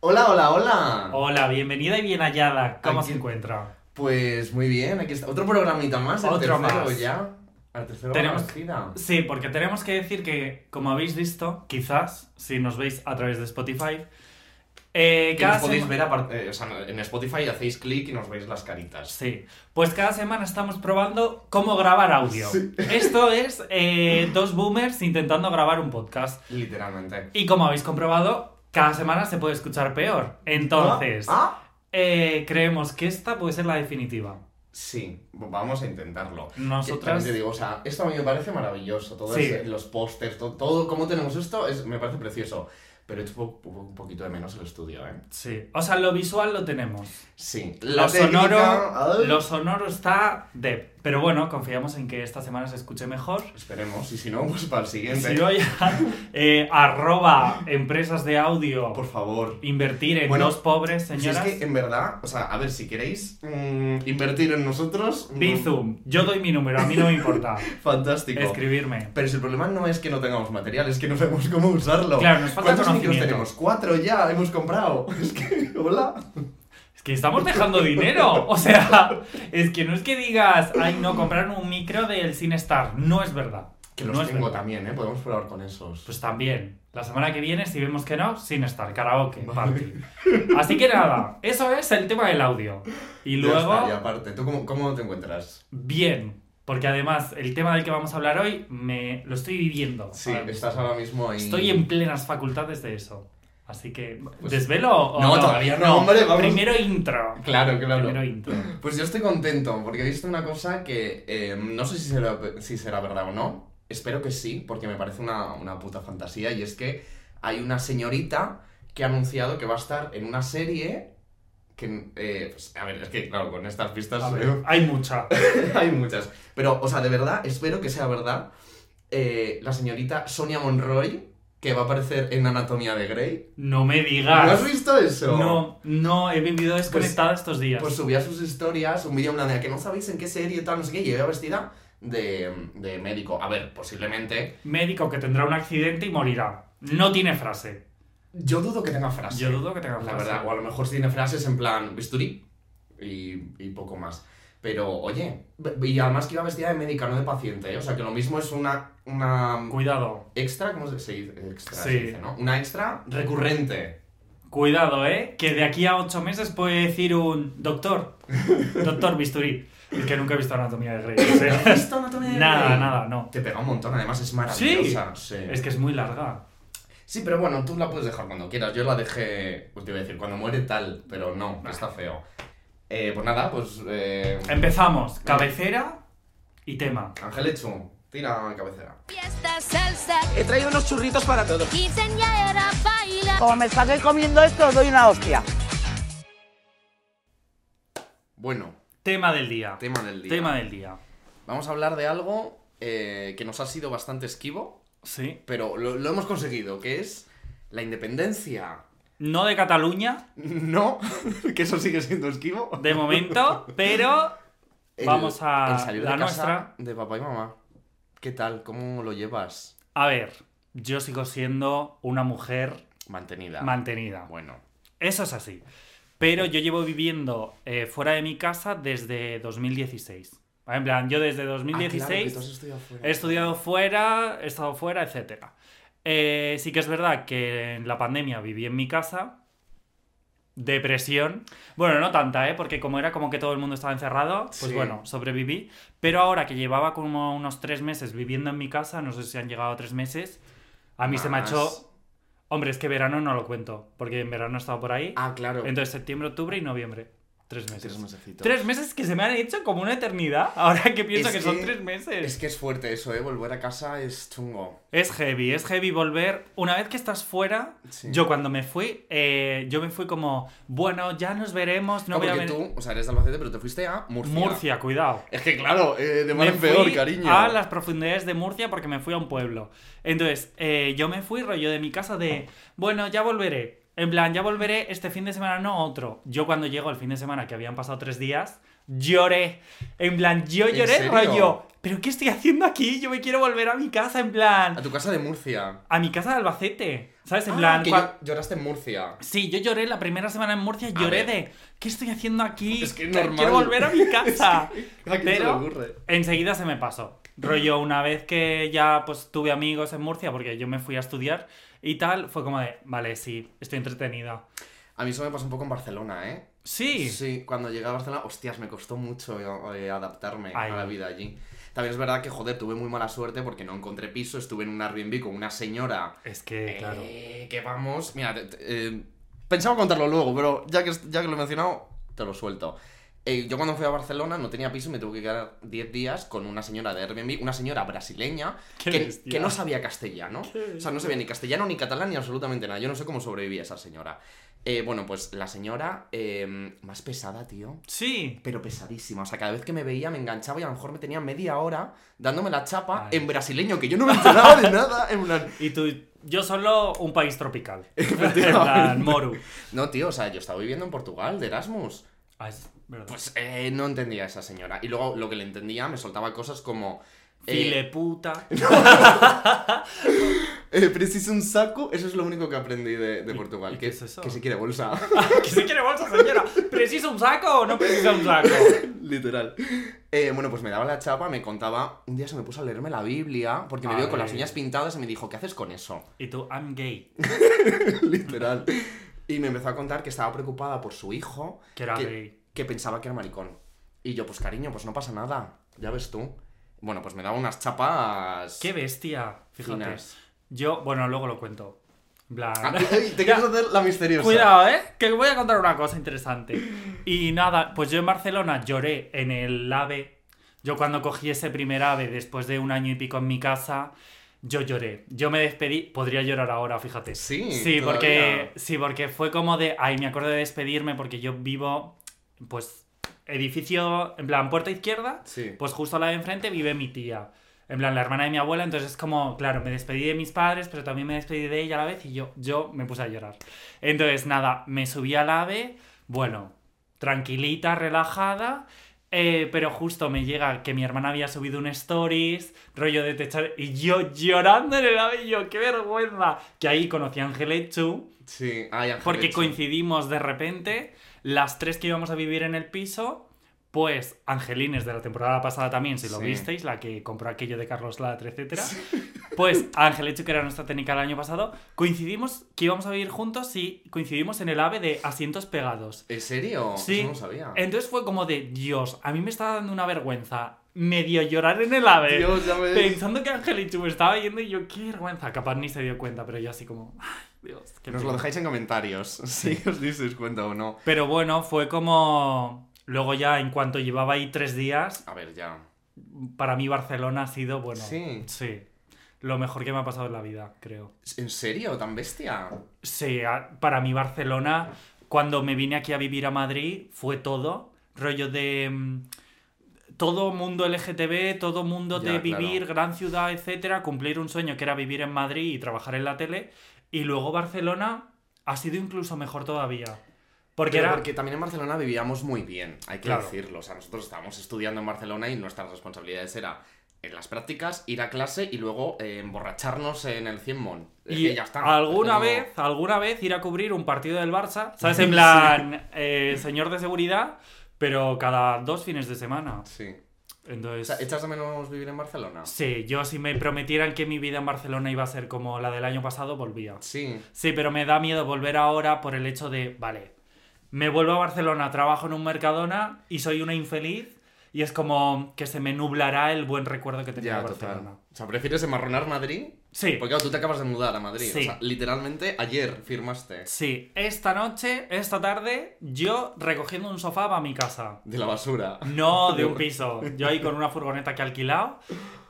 Hola, hola, hola. Hola, bienvenida y bien hallada. ¿Cómo Aquí- se encuentra? Pues muy bien, aquí está. Otro programita más, el Otro tercero más. ya. Al tercero Tenemos-. Sí, porque tenemos que decir que, como habéis visto, quizás, si nos veis a través de Spotify, eh, cada nos podéis ver apart- eh, o sea, en Spotify hacéis clic y nos veis las caritas. Sí, pues cada semana estamos probando cómo grabar audio. Esto es eh, dos boomers intentando grabar un podcast. Literalmente. Y como habéis comprobado, cada semana se puede escuchar peor. Entonces, ¿Ah? eh, creemos que esta puede ser la definitiva. Sí, vamos a intentarlo. Nosotras... te digo, o sea, esto a mí me parece maravilloso. Todo Sí. es- los pósters, todo, todo cómo tenemos esto, es, me parece precioso. Pero he hecho un, po- un poquito de menos el estudio, ¿eh? Sí, o sea, lo visual lo tenemos. Sí. Lo sonoro, ay. lo sonoro está de. Pero bueno, confiamos en que esta semana se escuche mejor. Esperemos, y si no, pues para el siguiente. si no, ya, eh, arroba empresas de audio, Por favor. invertir en Bueno, dos pobres Si es señoras. que en verdad, o sea, a ver, si queréis mm, invertir en nosotros. mm, Bizum, yo doy mi número, a mí no me importa Fantástico. escribirme. Pero si el problema no es que no tengamos material, es que no sabemos cómo usarlo. Claro, nos falta ¿Cuántos micros tenemos? Cuatro ya, hemos comprado. Es que, hola. Que estamos dejando dinero. O sea, es que no es que digas, ay, no, compraron un micro del CineStar. No es verdad. Que no los es tengo verdad. también, ¿eh? Podemos probar con esos. Pues también. La semana que viene, si vemos que no, sin estar, karaoke, Vale. party. Así que nada, eso es el tema del audio. Y Ya luego, está, y aparte, ¿tú cómo, cómo te encuentras? bien, porque además el tema del que vamos a hablar hoy me lo estoy viviendo. Sí, ahora estás ahora mismo ahí. Estoy en plenas facultades de eso. Así que, Pues- ¿desvelo o No, todavía no, hombre, vamos. Primero intro. Claro, claro. Primero intro. Pues yo estoy contento porque he visto una cosa que eh, no sé si será, si será verdad o no. Espero que sí, porque me parece una, una puta fantasía. Y es que hay una señorita que ha anunciado que va a estar en una serie que... eh, pues, a ver, es que claro, con estas pistas A ver, hay mucha. hay muchas. Pero, o sea, de verdad, espero que sea verdad. eh, la señorita Sonia Monroy, que va a aparecer en Anatomía de Grey. No me ¿No digas. has visto eso? No, no, he vivido desconectada estos días. Pues subía sus historias, un vídeo en plan de que no sabéis en qué serie tal, no sé qué, y vestida de, de médico. A ver, posiblemente. Médico que tendrá un accidente y morirá. No tiene frase. Yo dudo que tenga frase. Yo dudo que tenga La frase. verdad, o a lo mejor sí tiene frases en plan bisturí y, y poco más. Pero, oye, y además que iba vestida de médica, no de paciente, ¿eh? O sea, que lo mismo es una, una Cuidado. extra, ¿cómo se dice? Extra, Sí. se dice, ¿no? Una extra recurrente. Cuidado, ¿eh? Que de aquí a ocho meses puede decir un doctor. Doctor Bisturí. Es que nunca he visto Anatomía de Grey. o sea, ¿Has visto Anatomía de nada, Grey? nada, no. Te pega un montón, además es maravillosa. Sí. Es que es muy larga. Sí, pero bueno, tú la puedes dejar cuando quieras. Yo la dejé, pues te iba a decir, cuando muere tal, pero no, está feo. Eh, pues nada, pues. Eh, Empezamos. Cabecera y tema. Ángel Echu, tira cabecera. Fiesta salsa, He traído unos churritos para todos. quinceañera baila. Como me estáis comiendo esto, os doy una hostia. Bueno, Tema del día. tema del día. Tema del día. Vamos a hablar de algo eh, que nos ha sido bastante esquivo, Sí. pero lo, lo hemos conseguido, que es la independencia. No de Cataluña, No, que eso sigue siendo esquivo. de momento, pero El- Vamos a el salir la de casa nuestra. de papá y mamá. ¿Qué tal? ¿Cómo lo llevas? a ver, yo sigo siendo una mujer Mantenida. mantenida. Bueno. Eso es así. Pero yo llevo viviendo eh, fuera de mi casa desde 2016. ¿Vale? En plan, yo desde Ah, 2016 claro, que tú has estudiado fuera. he estudiado fuera, he estado fuera, etc. Eh, sí que es verdad que en la pandemia viví en mi casa. Depresión. Bueno, no tanta, ¿eh? Porque como era como que todo el mundo estaba encerrado, pues Sí. bueno, sobreviví. Pero ahora que llevaba como unos tres meses viviendo en mi casa, no sé si han llegado a tres meses, a mí se me ha hecho... Hombre, es que verano no lo cuento, porque en verano he estado por ahí. Ah, claro. Entonces, septiembre, octubre y noviembre. Tres meses. Tres mesecitos. Tres meses que se me han hecho como una eternidad. Ahora que pienso Es que, son tres meses. Es que es fuerte eso, ¿eh? Volver a casa es chungo. Es heavy, es heavy volver. Una vez que estás fuera, Sí. yo cuando me fui, eh, yo me fui como, bueno, ya nos veremos, no No, voy a porque venir. tú, o sea, eres de Albacete, pero te fuiste a Murcia. Murcia, cuidado. Es que claro, eh, de mal en peor, cariño. A las profundidades de Murcia porque me fui a un pueblo. Entonces, eh, yo me fui rollo de mi casa de, bueno, ya volveré. En plan, ya volveré este fin de semana, no otro. Yo cuando llego el fin de semana, que habían pasado tres días, lloré. En plan, yo ¿En lloré rollo. ¿Pero qué estoy haciendo aquí? Yo me quiero volver a mi casa, en plan. A tu casa de Murcia. A mi casa de Albacete. ¿Sabes? En Ah, plan, que cua- lloraste en Murcia. Sí, yo lloré la primera semana en Murcia, lloré de ¿qué estoy haciendo aquí? Es que es Que normal. Quiero volver a mi casa. ¿A quién se le Pero ocurre? enseguida se me pasó. Rollo, una vez que ya pues tuve amigos en Murcia, porque yo me fui a estudiar y tal, fue como de, vale, sí, estoy entretenida. A mí eso me pasó un poco en Barcelona, ¿eh? Sí. Sí, cuando llegué a Barcelona, hostias, me costó mucho eh, adaptarme Ay. a la vida allí. También es verdad que, joder, tuve muy mala suerte porque no encontré piso, estuve en un Airbnb con una señora Es que, claro. Eh, que vamos. Mira, te- te- eh, pensaba contarlo luego, pero ya que, ya que lo he mencionado, te lo suelto. Eh, yo cuando fui a Barcelona no tenía piso y me tuve que quedar 10 días con una señora de Airbnb, una señora brasileña que, que no sabía castellano. O sea, no sabía ni castellano, ni catalán, ni absolutamente nada. Yo no sé cómo sobrevivía esa señora. Eh, bueno, pues la señora eh, más pesada, tío. Sí. Pero pesadísima. O sea, cada vez que me veía me enganchaba y a lo mejor me tenía media hora dándome la chapa Ay. en brasileño, que yo no me enteraba de nada. En plan, Y tú, yo solo un país tropical. en plan, Moru. No, tío, o sea, yo estaba viviendo en Portugal, de Erasmus. Ah, es verdad. Pues eh, no entendía a esa señora. Y luego lo que le entendía me soltaba cosas como. eh, File puta. eh, preciso un saco, eso es lo único que aprendí de, de ¿Y- Portugal. y que, qué es eso? que se quiere bolsa. ¿Que se quiere bolsa, señora? ¿Precisa un saco o no precisa un saco? Literal. Eh, bueno, pues me daba la chapa, me contaba. Un día se me puso a leerme la Biblia porque me vio con las uñas pintadas y me dijo, ¿qué haces con eso? Y tú, I'm gay. Literal. Y me empezó a contar que estaba preocupada por su hijo. Que era que, gay. que pensaba que era maricón. Y yo, pues cariño, pues no pasa nada. Ya ves tú. Bueno, pues me daba unas chapas. Qué bestia. Fíjate. finas. Yo, bueno, luego lo cuento. En plan. Ah, te quieres hacer la misteriosa. Cuidado, ¿eh? Que voy a contar una cosa interesante. Y nada, pues yo en Barcelona lloré en el AVE. Yo cuando cogí ese primer AVE después de un año y pico en mi casa, yo lloré. Yo me despedí. Podría llorar ahora, fíjate. Sí, Sí, todavía. porque, sí, porque fue como de. Ay, me acuerdo de despedirme porque yo vivo. Pues. Edificio. En plan, puerta izquierda. Sí. Pues justo a la de enfrente vive mi tía. En plan, la hermana de mi abuela. Entonces es como, claro, me despedí de mis padres, pero también me despedí de ella a la vez y yo, yo me puse a llorar. Entonces, nada, me subí al ave. Bueno, tranquilita, relajada. Eh, pero justo me llega que mi hermana había subido un stories, rollo de techar, y yo llorando en el yo, qué vergüenza. Que ahí conocí a Angelechu, Sí, ay, Ángel porque coincidimos de repente, las tres que íbamos a vivir en el piso, pues Angelines de la temporada pasada también, si lo Sí. visteis, la que compró aquello de Carlos Latre, etcétera. Pues Angelechu, que era nuestra técnica el año pasado, coincidimos que íbamos a vivir juntos y coincidimos en el ave de asientos pegados. ¿En serio? Sí. Eso no sabía. Entonces fue como de, Dios, a mí me estaba dando una vergüenza medio llorar en el ave. Dios, ya ves. Pensando que Angelichu me estaba viendo y yo, qué vergüenza. Capaz ni se dio cuenta, pero yo así como, ay, Dios, Nos lo pena". dejáis en comentarios. Si os disteis cuenta o no. Pero bueno, fue como. Luego ya, en cuanto llevaba ahí tres días, A ver, ya. para mí Barcelona ha sido, bueno. Sí. Sí. Lo mejor que me ha pasado en la vida, creo. ¿En serio? ¿Tan bestia? Sí, para mí Barcelona, cuando me vine aquí a vivir a Madrid, fue todo. Rollo de. mm, Todo mundo LGTB, todo mundo Ya, de vivir, claro. gran ciudad, etcétera, cumplir un sueño que era vivir en Madrid y trabajar en la tele. Y luego Barcelona ha sido incluso mejor todavía. Porque era. porque también en Barcelona vivíamos muy bien, hay que Claro. decirlo. O sea, nosotros estábamos estudiando en Barcelona y nuestras responsabilidades era en las prácticas, ir a clase y luego eh, emborracharnos en el 100 Mon. Y ya está. alguna vez, alguna vez ir a cubrir un partido del Barça, ¿sabes? En plan, eh, señor de seguridad, pero cada dos fines de semana. Sí. O Entonces, sea, ¿echas de menos vivir en Barcelona? sí, yo si me prometieran que mi vida en Barcelona iba a ser como la del año pasado, volvía. Sí. Sí, pero me da miedo volver ahora por el hecho de, vale, me vuelvo a Barcelona, trabajo en un Mercadona y soy una infeliz y es como que se me nublará el buen recuerdo que tenía Ya, de total. Barcelona. O sea, ¿prefieres enmarronar Madrid? Sí. Porque claro, tú te acabas de mudar a Madrid. Sí. O sea, literalmente ayer firmaste. Sí, esta noche, esta tarde, yo recogiendo un sofá para mi casa. De la basura. No de un piso. Yo ahí con una furgoneta que he alquilado.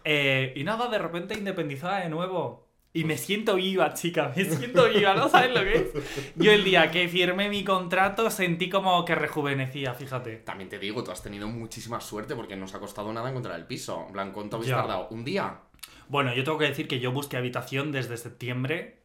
Eh, y nada, de repente independizada de nuevo. Y me siento viva, chica, me siento viva, ¿no sabes lo que es? Yo el día que firmé mi contrato sentí como que rejuvenecía, fíjate. También te digo, tú has tenido muchísima suerte porque no os ha costado nada encontrar el piso. En plan, ¿cuánto habéis Ya. tardado? ¿Un día? Bueno, yo tengo que decir que yo busqué habitación desde septiembre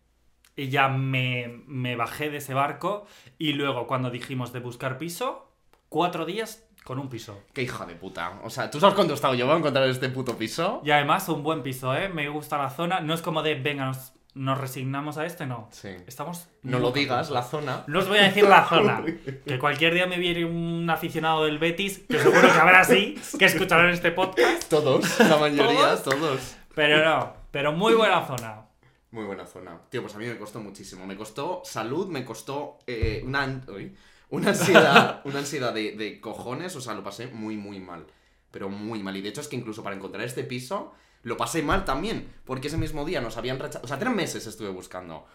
y ya me, me bajé de ese barco y luego cuando dijimos de buscar piso, cuatro días con un piso. Qué hija de puta. O sea, ¿tú sabes cuánto he estado yo voy a encontrar este puto piso? Y además un buen piso, ¿eh? Me gusta la zona. No es como de, venga, nos nos resignamos a este, no. Sí. Estamos. No lo digas, la zona. No os voy a decir la zona. Que cualquier día me viene un aficionado del Betis, que seguro que habrá así, que escucharán este podcast. Todos, la mayoría, ¿Todos? todos. Pero no, pero muy buena zona. Muy buena zona. Tío, pues a mí me costó muchísimo. Me costó salud, me costó eh, una, uy, una ansiedad, una ansiedad de, de cojones. O sea, lo pasé muy, muy mal. Pero muy mal. Y de hecho es que incluso para encontrar este piso, lo pasé mal también. Porque ese mismo día nos habían rechazado... O sea, tres meses estuve buscando.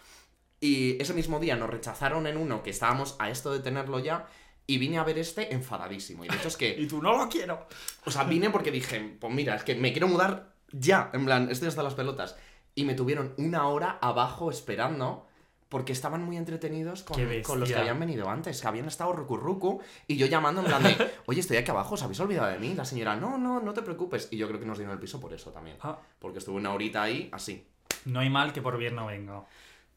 Y ese mismo día nos rechazaron en uno que estábamos a esto de tenerlo ya. Y vine a ver este enfadadísimo. Y de hecho es que... Y tú no lo quiero. O sea, vine porque dije, pues mira, es que me quiero mudar ya. En plan, estoy hasta las pelotas. Y me tuvieron una hora abajo esperando porque estaban muy entretenidos con, los que habían venido antes, que habían estado rucurrucu. Y yo llamando en plan de, oye, estoy aquí abajo, ¿os habéis olvidado de mí? La señora, no, no, no te preocupes. Y yo creo que nos dieron el piso por eso también. Ah, Porque estuve una horita ahí, así. no hay mal que por bien no venga.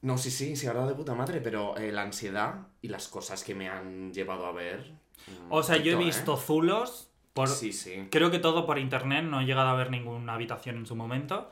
No, sí, sí, sí, ahora de puta madre, pero eh, la ansiedad y las cosas que me han llevado a ver. mm, O sea, yo he poquito, ¿eh? visto zulos por. Sí, sí. Creo que todo por internet, no he llegado a ver ninguna habitación en su momento.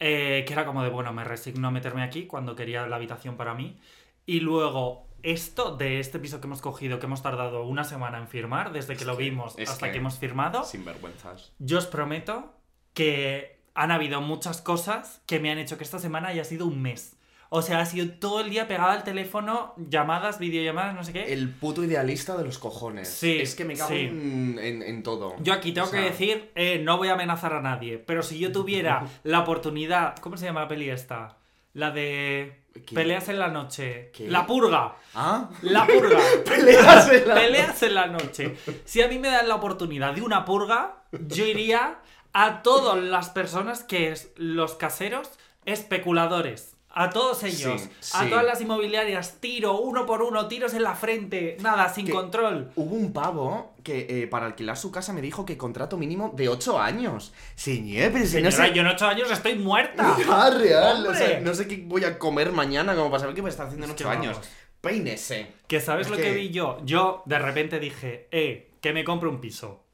Eh, que era como de, bueno, me resigno a meterme aquí cuando quería la habitación para mí. Y luego, esto de este piso que hemos cogido, que hemos tardado una semana en firmar, desde que lo que- vimos hasta que, que- hemos firmado, Sin vergüenzas. yo os prometo que han habido muchas cosas que me han hecho que esta semana haya sido un mes. O sea, ha sido todo el día pegada al teléfono, llamadas, videollamadas, no sé qué. El puto idealista de los cojones. Sí, Es que me cago sí. en, en- en todo. Yo aquí tengo O sea, que decir, eh, no voy a amenazar a nadie, pero si yo tuviera la oportunidad, ¿cómo se llama la peli esta? La de ¿Qué? peleas en la noche. ¿Qué? La purga. ¿Ah? La purga. Peleas en la Peleas en la noche. Si a mí me dan la oportunidad de una purga, yo iría a todas las personas que es los caseros especuladores. A todos ellos, Sí, a todas las inmobiliarias, tiro uno por uno, tiros en la frente, nada, sin Que- control. Hubo un pavo que eh, para alquilar su casa me dijo que contrato mínimo de 8 años. Señor, pero si no Señora, sé... yo en ocho años estoy muerta. Ah, real. O sea, no sé qué voy a comer mañana como para saber qué a estar haciendo en Es que 8 años. Peínese. Que sabes Es lo que... que- vi yo. Yo de repente dije, eh, que me compro un piso.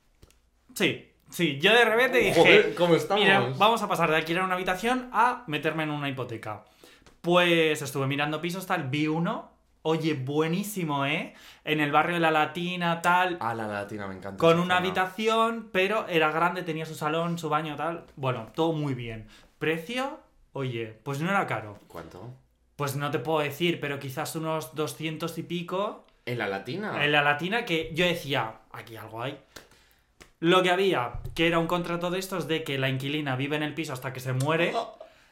Sí, sí, yo de repente dije, Joder, ¿cómo estamos? mira, vamos a pasar de alquilar una habitación a meterme en una hipoteca. Pues estuve mirando pisos, tal, vi uno, oye, buenísimo, ¿eh? En el barrio de la Latina, tal, Ah, la latina me encanta. con una zona. habitación, pero era grande, tenía su salón, su baño, tal. Bueno, todo muy bien. Precio, oye, pues no era caro. ¿Cuánto? Pues no te puedo decir, pero quizás unos 200 y pico. ¿En la latina? En la latina que yo decía, aquí algo hay. Lo que había, que era un contrato de estos de que la inquilina vive en el piso hasta que se muere.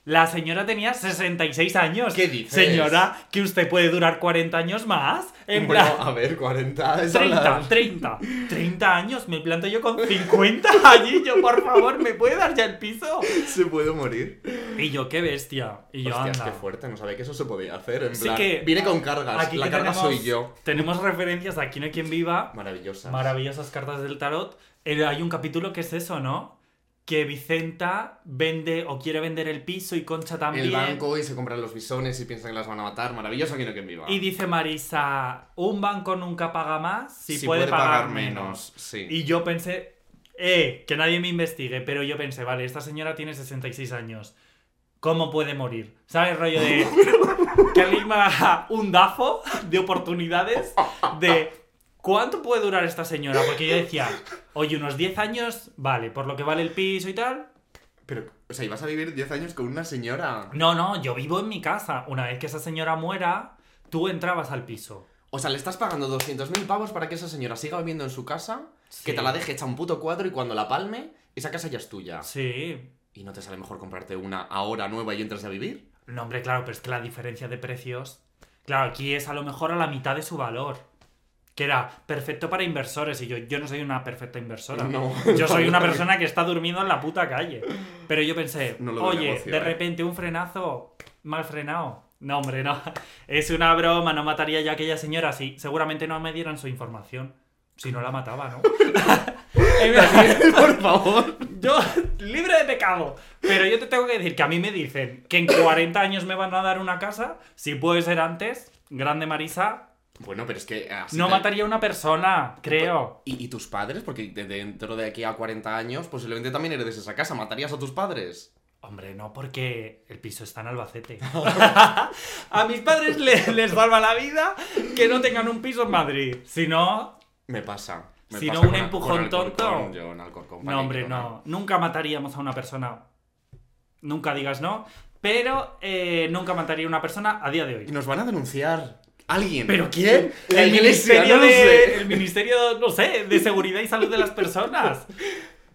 La señora tenía 66 años. ¿Qué dices? Señora, que usted puede durar 40 años más. En Bueno, plan, a ver, 40 es 30, hablar. 30, 30 años. Me planto yo con 50 allí. Yo, por favor, ¿me puede dar ya el piso? Se puede morir. Y yo, qué bestia. Y yo, Hostias, anda. qué fuerte, no sabía que eso se podía hacer. En Sí plan, que- Viene con cargas. Aquí la carga tenemos- soy yo. Tenemos referencias de Aquí no hay quien viva. Maravillosas. Maravillosas cartas del tarot. Eh, hay un capítulo que es eso, ¿no? Que Vicenta vende o quiere vender el piso y Concha también. El banco y se compran los bisones y piensan que las van a matar. Maravilloso aquí no quien viva. Y dice Marisa, un banco nunca paga más si, puede, pagar, menos. Sí. Y yo pensé, eh, que nadie me investigue, pero yo pensé, vale, esta señora tiene 66 años. ¿Cómo puede morir? ¿Sabes? Rollo de que alguien me haga un dafo de oportunidades de cuánto puede durar esta señora. Porque yo decía, oye, unos 10 años, vale, por lo que vale el piso y tal. Pero, o sea, ibas a vivir 10 años con una señora. No, no, yo vivo en mi casa. Una vez que esa señora muera, tú entrabas al piso. O sea, le estás pagando 200.000 pavos para que esa señora siga viviendo en su casa, que te la deje hecha un puto cuadro y cuando la palme, esa casa ya es tuya. Sí. ¿Y no te sale mejor comprarte una ahora nueva y entras a vivir? No, hombre, claro, pero es que la diferencia de precios. Claro, aquí es a lo mejor a la mitad de su valor. Que era perfecto para inversores. Y yo, yo no soy una perfecta inversora. No. Yo soy una persona que está durmiendo en la puta calle. Pero yo pensé, No oye, negocio, de eh". repente un frenazo mal frenado. No, hombre, no. Es una broma, no mataría yo a aquella señora si seguramente no me dieran su información. Si no la mataba, ¿no? Por favor. Yo, libre de pecado. Pero yo te tengo que decir que a mí me dicen que en 40 años me van a dar una casa. Si puede ser antes, grande Marisa, Bueno, pero es que así no te- mataría a una persona, creo. ¿Y, y tus padres? Porque de- dentro de aquí a 40 años posiblemente también heredes esa casa. ¿Matarías a tus padres? Hombre, no, porque el piso está en Albacete. a mis padres le- les salva la vida que no tengan un piso en Madrid. Si no, Me pasa. Me Si pasa no, un empujón tonto. Yo Alcorcón, no, hombre, no. Nunca mataríamos a una persona. Nunca digas no. Pero eh, nunca mataría a una persona a día de Y hoy. nos van a denunciar. ¿Alguien? ¿Pero quién? La el, iglesia, ministerio no de, sé. el Ministerio, no sé, de Seguridad y Salud de las Personas.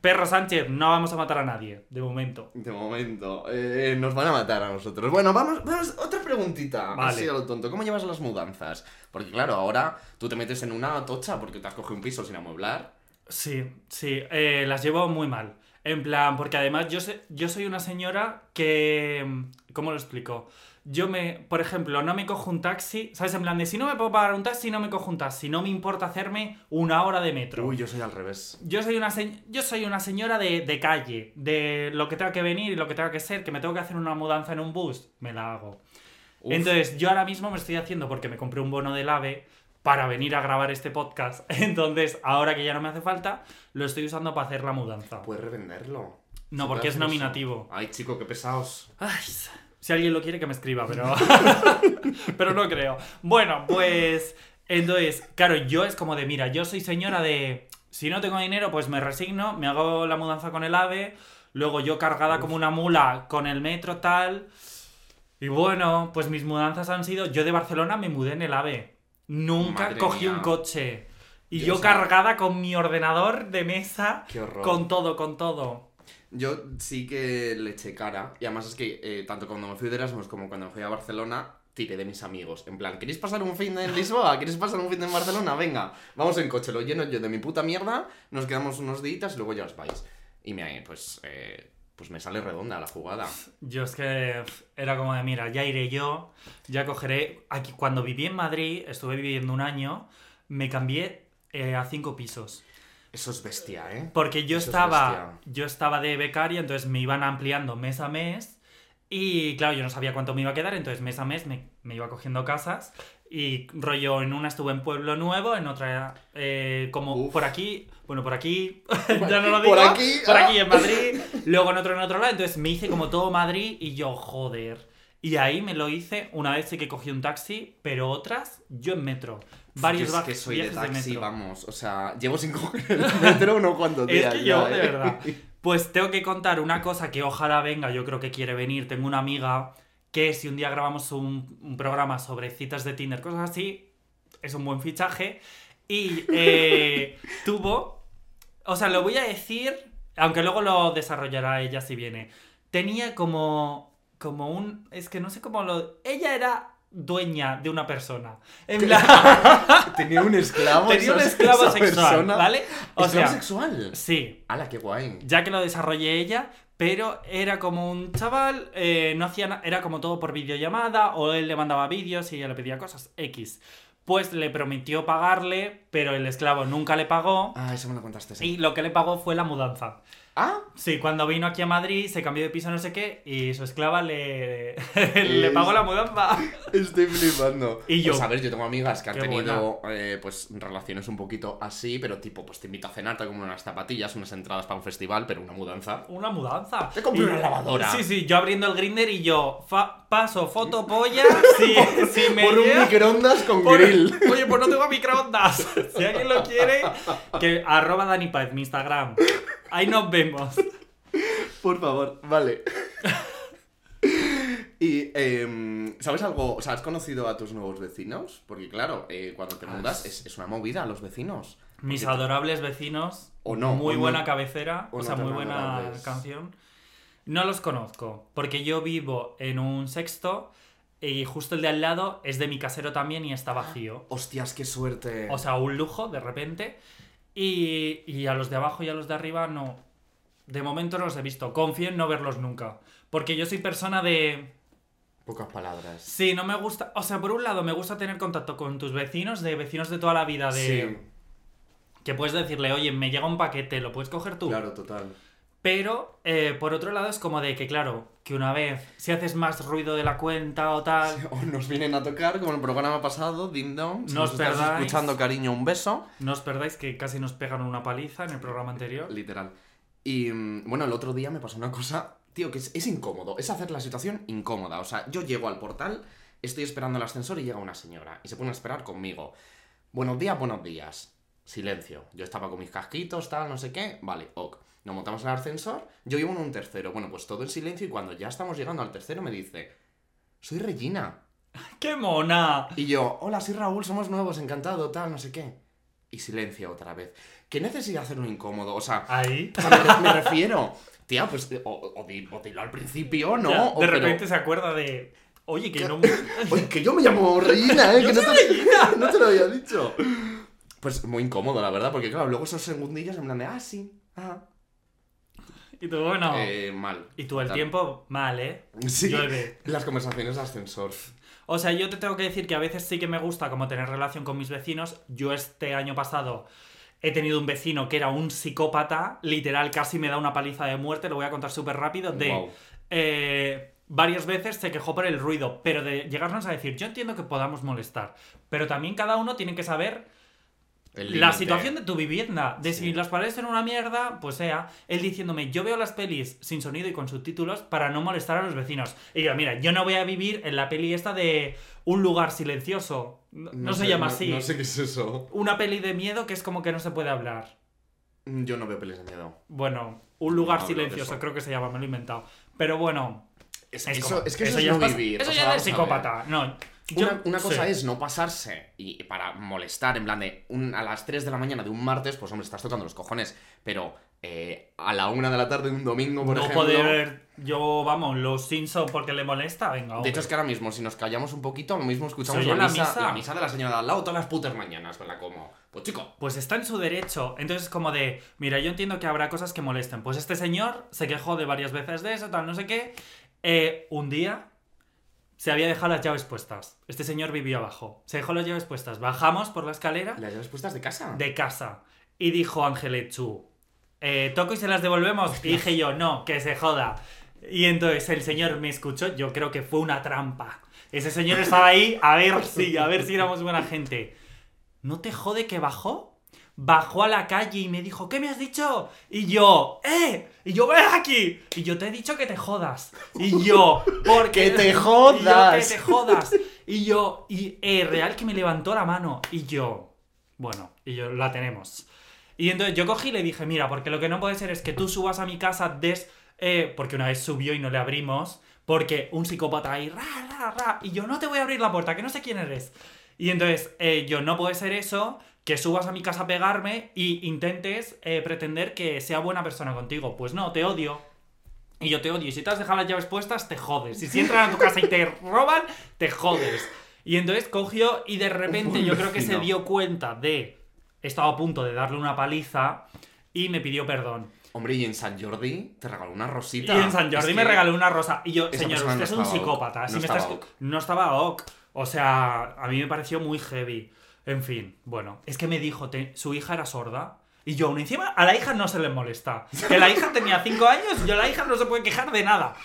Perro Sánchez, no vamos a matar a nadie, de momento. De momento, eh, nos van a matar a nosotros. Bueno, vamos, vamos, otra preguntita. Vale. Así a lo tonto. ¿Cómo llevas las mudanzas? Porque claro, ahora tú te metes en una tocha porque te has cogido un piso sin amueblar. Sí, sí, eh, las llevo muy mal. En plan, porque además yo, sé- yo soy una señora que... ¿Cómo lo explico? Yo me, por ejemplo, no me cojo un taxi, ¿sabes? En plan de si no me puedo pagar un taxi, no me cojo un taxi. No me importa hacerme una hora de metro. Uy, yo soy al revés. Yo soy una, se- yo soy una señora de, de calle, de lo que tenga que venir y lo que tenga que ser, que me tengo que hacer una mudanza en un bus, me la hago. Uf. Entonces, yo ahora mismo me estoy haciendo porque me compré un bono del AVE para venir a grabar este podcast. Entonces, ahora que ya no me hace falta, lo estoy usando para hacer la mudanza. Puedes revenderlo. No, porque es eso. nominativo. Ay, chico, qué pesados. Ay, si alguien lo quiere que me escriba, pero. pero no creo. Bueno, pues. Entonces, claro, yo es como de, mira, yo soy señora de. Si no tengo dinero, pues me resigno, me hago la mudanza con el AVE, luego yo cargada como una mula con el metro, tal. Y bueno, pues mis mudanzas han sido. Yo de Barcelona me mudé en el AVE. Nunca Madre cogí mía. un coche. Y yo santo. cargada con mi ordenador de mesa. Qué horror. Con todo, con todo. Yo sí que le eché cara. Y además es que eh, tanto cuando me fui de Erasmus como cuando me fui a Barcelona, tiré de mis amigos. En plan, ¿queréis pasar un fin de en Lisboa? ¿Queréis pasar un fin de en Barcelona? Venga, vamos en coche, lo lleno yo de mi puta mierda, nos quedamos unos días y luego ya os vais. Y me, pues, eh, pues me sale redonda la jugada. Yo es que era como de, mira, ya iré yo, ya cogeré... Aquí, cuando viví en Madrid, estuve viviendo un año, me cambié eh, a cinco pisos. Eso es bestia, ¿eh? Porque yo Eso es estaba, bestia. yo estaba de becaria, entonces me iban ampliando mes a mes. Y claro, yo no sabía cuánto me iba a quedar, entonces mes a mes me, me iba cogiendo casas. Y rollo, en una estuve en Pueblo Nuevo, en otra eh, como Uf. por aquí, bueno, por aquí, ya no lo digo, Por aquí, por ah. aquí en Madrid, luego en otro en otro lado, entonces me hice como todo Madrid y yo, joder. Y ahí me lo hice, una vez sí que cogí un taxi, pero otras yo en metro. Varios Yo es que soy de taxi, vamos. O sea, llevo sin coger el metro no cuántos Es días. ya, yo, ¿eh? de verdad. Pues tengo que contar una cosa que ojalá venga, yo creo que quiere venir. Tengo una amiga que si un día grabamos un, un programa sobre citas de Tinder, cosas así, es un buen fichaje. Y eh, tuvo, o sea, lo voy a decir, aunque luego lo desarrollará ella si viene. Tenía como, como un, es que no sé cómo lo... Ella era dueña de una persona. En plan, Tenía un esclavo. tenía un esclavo sexual, persona. ¿vale? O ¿Esclavo sea, sexual? sí, ¡Hala, qué guay! ya que lo desarrollé ella, pero era como un chaval, eh, no hacía era como todo por videollamada, o él le mandaba vídeos y ella le pedía cosas, X. Pues le prometió pagarle, pero el esclavo nunca le pagó, Ah, eso me lo contaste. sí. y lo que le pagó fue la mudanza. Ah, Sí, cuando vino aquí a Madrid, se cambió de piso no sé qué, y su esclava le, le pagó la mudanza. estoy flipando. Y yo. Pues a ver, yo tengo amigas que han tenido eh, pues relaciones un poquito así, pero tipo, pues te invito a cenar, te como unas zapatillas, unas entradas para un festival, pero una mudanza. Una mudanza. Te compré Y- una lavadora. Sí, sí, yo abriendo el grinder y yo fa- paso foto polla si, si me Por un llega- microondas con Por- grill. Oye, pues no tengo microondas. Si alguien lo quiere, que arroba Dani Paez, mi Instagram. Ahí nos vemos. Por favor, vale. Y, em, ¿sabes algo? O sea, ¿has conocido a tus nuevos vecinos? Porque, claro, eh, cuando te mudas es, es una movida a los vecinos. Mis Porque- adorables vecinos. O no, Muy o no. buena cabecera. o O, no sea, muy buena adorables. canción. No los conozco. Porque yo vivo en un sexto. Y justo el de al lado es de mi casero también y está vacío. Hostias, qué suerte. O sea, un lujo de repente. Y, y a los de abajo y a los de arriba no. De momento no los he visto. Confío en no verlos nunca. Porque yo soy persona de. Pocas palabras. Sí, no me gusta. O sea, por un lado me gusta tener contacto con tus vecinos, de vecinos de toda la vida, de. Sí, Que puedes decirle, oye, me llega un paquete, lo puedes coger tú. claro, total. Pero, eh, por otro lado, es como de que, claro, que una vez, si haces más ruido de la cuenta o tal, O nos vienen a tocar, como en el programa pasado, Ding Dong. Si No nos os estás perdáis. escuchando, cariño, un beso. no os perdáis que casi nos pegan una paliza en el programa anterior. Literal. Y mm, bueno, el otro día me pasó una cosa tío, que es, es incómodo, es hacer la situación incómoda. O sea, yo llego al portal, estoy esperando el ascensor y llega una señora y se pone a esperar conmigo. Buenos días, buenos días. Silencio. Yo estaba con mis casquitos, tal, no sé qué. Vale, ok. Nos montamos en el ascensor, yo llevo en un tercero. Bueno, pues todo en silencio y cuando ya estamos llegando al tercero me dice, soy Regina. ¡Qué mona! Y yo, hola, soy Raúl, somos nuevos, encantado, tal, no sé qué. Y silencio otra vez. ¿Qué necesidad de hacer un incómodo? O sea, Ahí. o sea, me, me refiero, tía, pues, o, o di- o dilo al principio, ¿no? Ya, de pero- repente se acuerda de. Oye, que no. Oye, que yo me llamo Regina, ¿eh? Que no te, no te lo había dicho. Pues muy incómodo, la verdad, porque claro, luego esos segundillos en plan de, ah, sí, ah. Y tú, bueno. Eh, mal. y tú el Tal. tiempo, mal, ¿eh? Sí, Llueve. las conversaciones de ascensor. O sea, yo te tengo que decir que a veces sí que me gusta como tener relación con mis vecinos. Yo este año pasado he tenido un vecino que era un psicópata, literal, casi me da una paliza de muerte, lo voy a contar súper rápido, de... Eh, varias veces se quejó por el ruido, pero de llegarnos a decir, yo entiendo que podamos molestar, pero también cada uno tiene que saber la situación de tu vivienda, de Sí. si las paredes son una mierda, pues sea, él diciéndome, yo veo las pelis sin sonido y con subtítulos para no molestar a los vecinos. Y yo, mira, yo no voy a vivir en la peli esta de un lugar silencioso. No, no se sé, llama no- así. No sé qué es eso. Una peli de miedo que es como que no se puede hablar. Yo no veo pelis de miedo. Bueno, un lugar No silencioso eso. creo que se llama, me lo he inventado. Pero bueno, Es, es eso, como- es que eso, ya es vivir. Eso o ya es psicópata. No. Yo- Una, una cosa sí. es no pasarse y para molestar, en plan de un- a las 3 de la mañana de un martes, pues hombre, estás tocando los cojones. Pero eh, a la 1 de la tarde de un domingo, por no ejemplo. poder ver yo, vamos, los Simpsons porque le molesta, venga. De hombre. hecho, es que ahora mismo, si nos callamos un poquito, lo mismo escuchamos ¿Se oye la la misa, misa? la misa de la señora de al lado todas las putas mañanas. Con la como, pues chico, Pues está en su derecho. Entonces es como de, mira, yo entiendo que habrá cosas que molesten. Pues este señor se quejó de varias veces de eso, tal, no sé qué. Eh, un día se había dejado las llaves puestas. Este señor vivió abajo. Se dejó las llaves puestas. Bajamos por la escalera las llaves puestas de casa. de casa. Y dijo Ángel Chu, eh, toco y se las devolvemos. Y dije yo, no, que se joda. Y entonces el señor me escuchó, yo creo que fue una trampa. Ese señor estaba ahí a ver si, a ver si éramos buena gente. ¿No te jode que bajó? Bajó a la calle y me dijo, ¿qué me has dicho? Y yo, ¡eh! Y yo, ven aquí. Y yo te he dicho que te jodas. Y yo, porque ¡Que te Y yo, jodas! que te jodas. Y yo, y eh, real que me levantó la mano. Y yo, bueno, y yo, la tenemos. Y entonces yo cogí y le dije, mira, porque lo que no puede ser es que tú subas a mi casa des... eh, porque una vez subió y no le abrimos, porque un psicópata ahí, ra, ra, ra, y yo no te voy a abrir la puerta, que no sé quién eres. Y entonces, eh, yo no puede ser eso, que subas a mi casa a pegarme y intentes eh, pretender que sea buena persona contigo. Pues no, te odio. Y yo te odio. Y si te has dejado las llaves puestas, te jodes. Y si entran a tu casa y te roban, te jodes. Y entonces cogió y de repente yo creo que se dio cuenta de... Estaba a punto de darle una paliza y me pidió perdón. Hombre, y en San Jordi te regaló una Y rosita. en San Jordi Es me que- regaló una rosa. Y yo, esa señor, usted no es un psicópata. Si No me estaba estás- ok. No estaba ok. O sea, a mí me pareció muy heavy. En fin, bueno. Es que me dijo, su hija era sorda. Y yo, aún encima, a la hija no se le molesta. Que la hija tenía 5 años y yo la hija no se puede quejar de nada.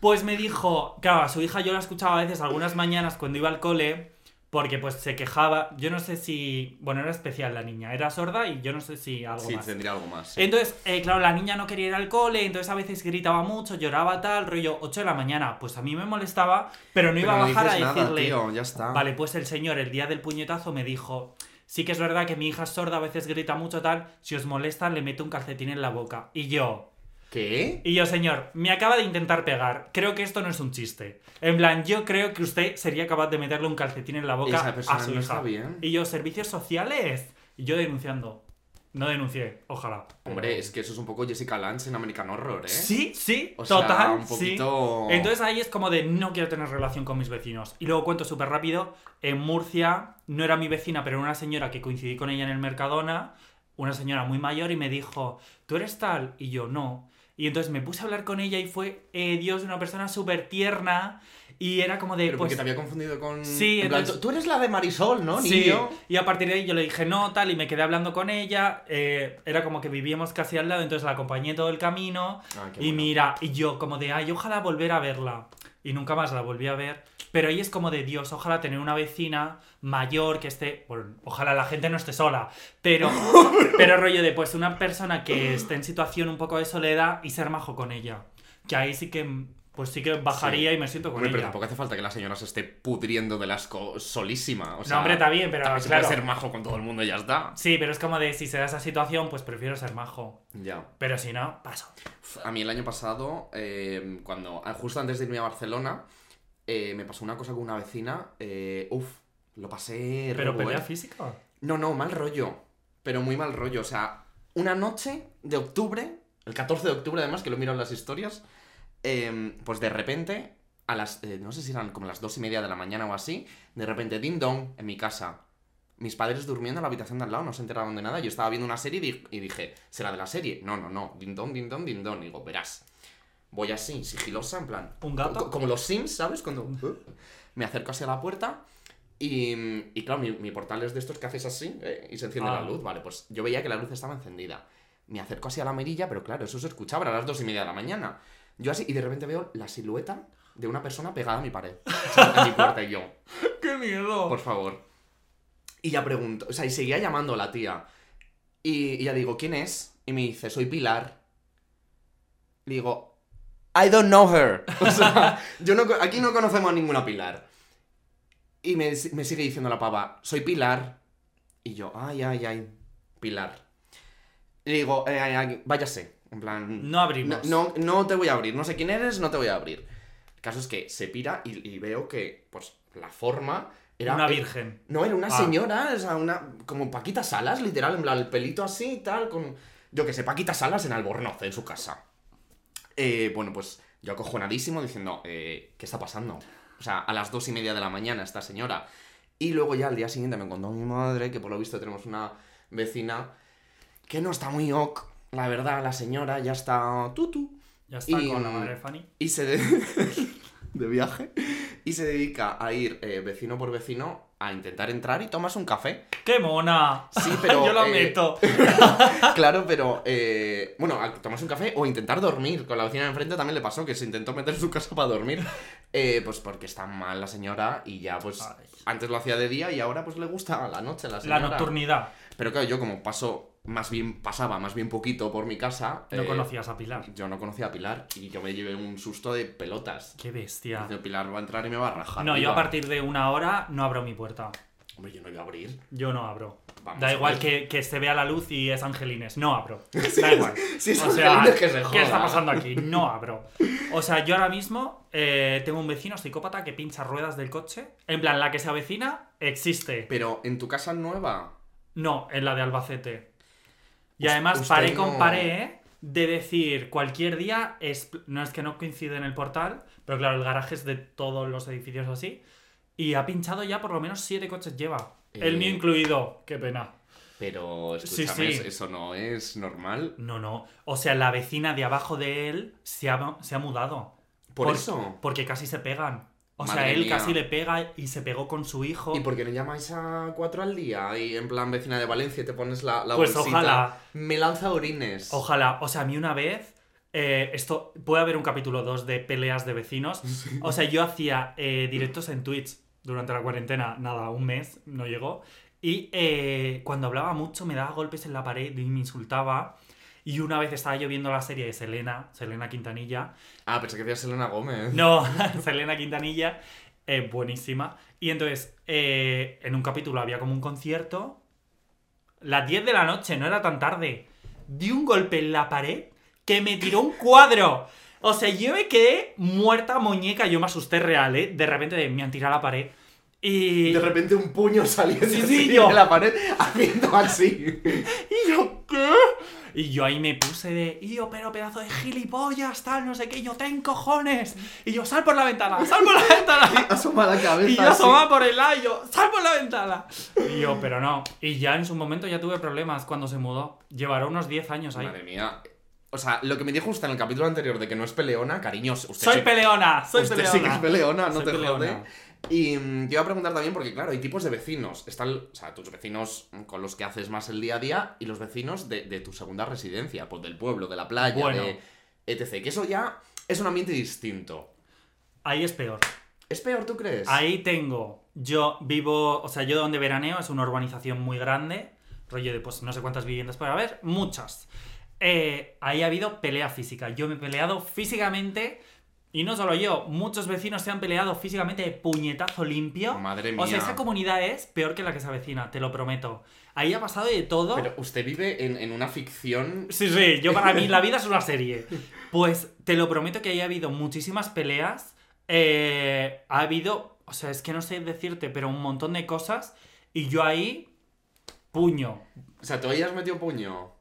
Pues me dijo, claro, a su hija yo la escuchaba a veces algunas mañanas cuando iba al cole, porque pues se quejaba, yo no sé si, bueno, era especial la niña, era sorda y yo no sé si algo Sí, más. tendría algo más. sí. Entonces, eh, claro, la niña no quería ir al cole, entonces a veces gritaba mucho, lloraba tal, rollo 8 de la mañana. Pues a mí me molestaba, pero no iba Pero a no bajar a dices nada, decirle. tío, ya está. Vale, pues el señor el día del puñetazo me dijo, sí que es verdad que mi hija es sorda, a veces grita mucho tal, si os molesta le meto un calcetín en la boca. Y yo, ¿Qué? y yo, señor, me acaba de intentar pegar, creo que esto no es un chiste. En plan, yo creo que usted sería capaz de meterle un calcetín en la boca Esa persona a su no hija. Y yo, servicios sociales. Y yo denunciando. No denuncié, ojalá. Hombre, es que eso es un poco Jessica Lange en American Horror, ¿eh? Sí, sí, O sea, total, un poquito- sí. Entonces ahí es como de no quiero tener relación con mis vecinos. Y luego cuento súper rápido, en Murcia no era mi vecina, pero era una señora que coincidí con ella en el Mercadona, una señora muy mayor y me dijo, ¿tú eres tal? Y yo, no. Y entonces me puse a hablar con ella y fue, eh, Dios, una persona súper tierna y era como de... Pero porque pues, te había confundido con. Sí, en plan, entonces- Tú eres la de Marisol, ¿no, Sí, niño? y a partir de ahí yo le dije no, tal, y me quedé hablando con ella. eh, era como que vivíamos casi al lado, entonces la acompañé todo el camino. Ah, y bueno. mira, y yo como de, ay, ojalá volver a verla. Y nunca más la volví a ver. Pero ahí es como de Dios, ojalá tener una vecina mayor que esté. Bueno, ojalá la gente no esté sola. Pero, pero rollo de, pues, una persona que esté en situación un poco de soledad y ser majo con ella. que ahí sí que, pues sí que bajaría Sí. y me siento con Hombre, pero ella. tampoco hace falta que la señora se esté pudriendo de asco solísima. O sea, no, hombre, está bien, pero también se claro. puede ser majo con todo el mundo y ya está. Sí, pero es como de si se da esa situación, pues prefiero ser majo. Ya. Pero si no, paso. A mí el año pasado, eh, cuando ah, justo antes de irme a Barcelona, eh, me pasó una cosa con una vecina. Eh, uf, lo pasé. Pero rego, pelea eh. física. No, no, mal rollo. Pero muy mal rollo. O sea, una noche de octubre, el 14 de octubre además, que lo miro en las historias, eh, pues de repente, a las, eh, no sé si eran como las dos y media de la mañana o así, de repente, ding dong, en mi casa. Mis padres durmiendo en la habitación de al lado, no se enteraban de nada. Yo estaba viendo una serie y, di- y dije, ¿será de la serie? No, no, no. Ding dong, ding dong, ding dong. Digo, verás. Voy así, sigilosa, en plan. ¿Un gato? co- Como los Sims, ¿sabes? Cuando uh, me acerco hacia la puerta y, y claro, mi, mi portal es de estos que haces así eh, y se enciende Ah. la luz. Vale, pues yo veía que la luz estaba encendida. Me acerco hacia la mirilla, pero claro, eso se escuchaba, eran las dos y media de la mañana. Yo así, y de repente veo la silueta de una persona pegada a mi pared, a mi puerta, y yo, ¡Qué miedo! por favor. Y ya pregunto, o sea, y seguía llamando a la tía. Y, y ya digo, ¿quién es? Y me dice, soy Pilar. Le digo, I don't know her. O sea, yo no, aquí no conocemos a ninguna Pilar. Y me, me sigue diciendo la pava, soy Pilar. Y yo, ay, ay, ay, Pilar. Le digo, "Eh, ay, ay, váyase. En plan, No abrimos. no, no, no te voy a abrir. No sé quién eres, no te voy a abrir. El caso es que se pira y, y veo que, pues, la forma era. Una eh, virgen. no, era una Ah. señora, o sea, una. como Paquita Salas, literal, en plan, el pelito así y tal, con. Yo que sé, Paquita Salas en Albornoz, en su casa. Eh, bueno, pues yo acojonadísimo diciendo, eh, ¿qué está pasando? O sea, a las dos y media de la mañana esta señora. Y luego ya al día siguiente me contó mi madre que por lo visto tenemos una vecina que no está muy ok. La verdad, la señora ya está tutu. Ya está Y- con la madre de Fanny. Y se de... de viaje. Y se dedica a ir eh, vecino por vecino a intentar entrar y tomas un café. ¡Qué mona! Sí, pero, Yo la eh, meto. Claro, pero eh, bueno, a tomarse un café o intentar dormir. Con la vecina de enfrente también le pasó que se intentó meter en su casa para dormir. Eh, pues porque está mal la señora y ya pues Ay. antes lo hacía de día y ahora pues le gusta la noche a la La señora. nocturnidad. Pero claro, yo como paso más bien pasaba más bien poquito por mi casa. No eh, conocías a Pilar. Yo no conocía a Pilar y yo me llevé un susto de pelotas. ¡Qué bestia! Dice, Pilar va a entrar y me va a rajar. No, yo viva". a partir de una hora no abro mi puerta. Hombre, yo no iba a abrir. Yo no abro. Vamos da igual que, que se vea la luz y es Angelines. No abro. Da igual. Si es o sea, que se ¿qué está pasando aquí? No abro. O sea, yo ahora mismo eh, tengo un vecino psicópata que pincha ruedas del coche. En plan, la que se avecina existe. Pero en tu casa nueva. No, en la de Albacete. Y además usted paré no- con paré de decir cualquier día, es, no es que no coincide en el portal, pero claro, el garaje es de todos los edificios así. Y ha pinchado ya por lo menos siete coches lleva. El Eh. mío incluido. Qué pena. Pero Sí, escúchame, sí. eso no es normal. No, no. O sea, la vecina de abajo de él se ha, se ha mudado. Por eso. Porque casi se pegan. O sea, él mía. casi le pega y se pegó con su hijo. ¿Y por qué no llamáis a cuatro al día? Y en plan vecina de Valencia te pones la, la Pues bolsita? ojalá. Me lanza orines. Ojalá. O sea, a mí una vez. eh, esto puede haber un capítulo 2 de peleas de vecinos. O sea, yo hacía eh, directos en Twitch durante la cuarentena, nada, un mes, no llegó. Y eh, cuando hablaba mucho me daba golpes en la pared y me insultaba. Y una vez estaba yo viendo la serie de Selena, Selena Quintanilla, Ah, pensé que decías Selena Gómez. No, Selena Quintanilla, eh, buenísima. Y entonces, eh, en un capítulo había como un concierto. Las 10 de la noche, no era tan tarde. Di un golpe en la pared que me tiró un cuadro. O sea, yo me quedé muerta muñeca. Yo me asusté real, ¿eh? De repente de, me han tirado a la pared. Y. De repente un puño saliendo Sí, sí, yo. de la pared haciendo así. Y yo, ¿qué? Y yo ahí me puse de, y yo, pero pedazo de gilipollas, tal, no sé qué, y yo, ten cojones. Y yo, sal por la ventana, sal por la ventana. Asoma la cabeza. Y yo así. asomaba por el lado, y yo, sal por la ventana. Y yo, pero no. Y ya en su momento ya tuve problemas cuando se mudó. Llevará unos 10 años ahí. Madre mía. O sea, lo que me dijo usted en el capítulo anterior de que no es peleona, cariño, usted Soy sí- peleona, soy usted peleona. sí que es peleona, no Soy te peleona. jode. Y mm, te iba a preguntar también, porque claro, hay tipos de vecinos. Están, o sea, tus vecinos con los que haces más el día a día y los vecinos de, de tu segunda residencia, pues del pueblo, de la playa, Bueno. de etc. Que eso ya es un ambiente distinto. Ahí es peor. ¿Es peor, tú crees? Ahí tengo, yo vivo, o sea, yo donde veraneo es una urbanización muy grande, rollo de pues no sé cuántas viviendas puede haber, muchas. eh, ahí ha habido pelea física. Yo me he peleado físicamente. Y no solo yo, muchos vecinos se han peleado físicamente de puñetazo limpio. Madre O sea, mía. esa comunidad es peor que la que se avecina, te lo prometo. Ahí ha pasado de todo. Pero usted vive en, en una ficción. Sí, sí, yo para mí la vida es una serie. Pues te lo prometo que ahí ha habido muchísimas peleas. eh, ha habido, o sea, es que no sé decirte, pero un montón de cosas. Y yo ahí, puño, O sea, tú ahí has metido puño.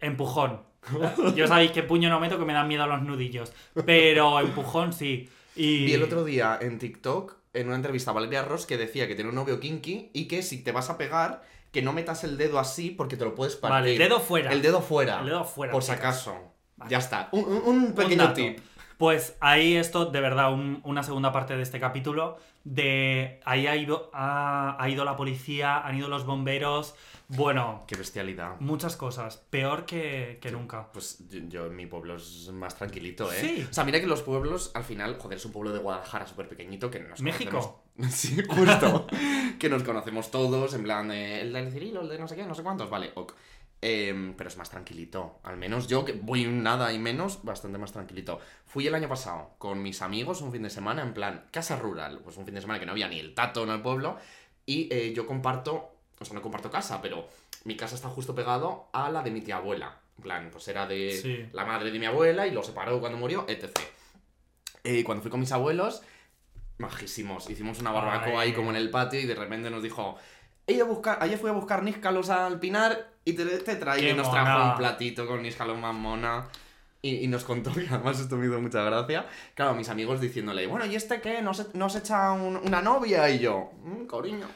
Empujón. Yo sabéis que puño no meto que me dan miedo los nudillos. Pero empujón sí. Y... Vi el otro día en TikTok, en una entrevista a Valeria Ross, que decía que tiene un novio kinky y que si te vas a pegar, que no metas el dedo así porque te lo puedes partir. Vale, el dedo fuera. El dedo fuera. El dedo fuera, Por si acaso. Vale. Ya está. Un, un- pequeño tip. Pues ahí esto, de verdad, un- una segunda parte de este capítulo, de ahí ha ido, ha, ha ido la policía, han ido los bomberos, bueno, Qué bestialidad. muchas cosas, peor que, que nunca. Pues yo, yo en mi pueblo es más tranquilito, ¿eh? Sí. O sea, mira que los pueblos, al final, joder, es un pueblo de Guadalajara súper pequeñito que nos México. conocemos- Sí, justo. que nos conocemos todos, en plan, el del Cirilo, el de no sé qué, no sé cuántos, vale, ok. Em, pero es más tranquilito. Al menos yo, que voy nada y menos, bastante más tranquilito. Fui el año pasado con mis amigos un fin de semana, en plan, casa rural. Pues un fin de semana que no había ni el tato en el pueblo. Y eh, yo comparto, o sea, no comparto casa, pero mi casa está justo pegado a la de mi tía abuela. En plan, pues era de Sí. la madre de mi abuela y lo separó cuando murió, etc. Eh, cuando fui con mis abuelos, majísimos. Hicimos una barbacoa Ay. ahí como en el patio y de repente nos dijo, "He ido a buscar, ayer fui a buscar níscalos al pinar y te, te Qué y nos trajo un platito con níscalos más mona. Y, y nos contó, y además esto me hizo mucha gracia, claro, mis amigos diciéndole, bueno, ¿y este qué? ¿Nos, e- nos echa un- una novia? Y yo, "Mm, cariño.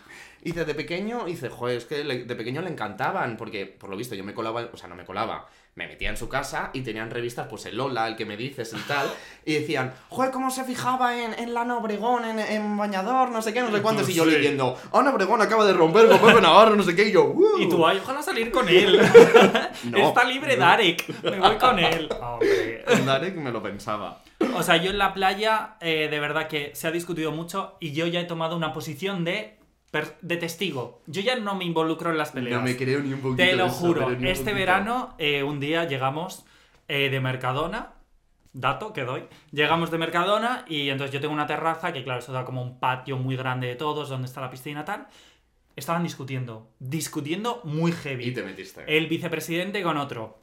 Y dice, de pequeño, dice, joder, es que le- de pequeño le encantaban, porque por lo visto yo me colaba, o sea, no me colaba, me metía en su casa y tenían revistas, pues el Lola, el que me dices y tal, y decían, joder, cómo se fijaba en, en Lana Obregón, en, en Bañador, no sé qué, no sé cuántos, y yo leyendo, Ana Obregón acaba de romper con Pepe Navarro, no sé qué, y yo, "Uh". Y tú, ay, ojalá salir con él. No. Está libre Darek, me voy con él. Hombre. Darek me lo pensaba. O sea, yo en la playa, eh, de verdad que se ha discutido mucho y yo ya he tomado una posición de, de testigo. Yo ya no me involucro en las peleas. No me creo ni un poquito Te lo de eso, juro, este poquito. verano, eh, un día llegamos eh, de Mercadona, dato que doy, llegamos de Mercadona y entonces yo tengo una terraza que claro, eso da como un patio muy grande de todos, donde está la piscina tal. Estaban discutiendo, discutiendo muy heavy. Y te metiste. El vicepresidente con otro.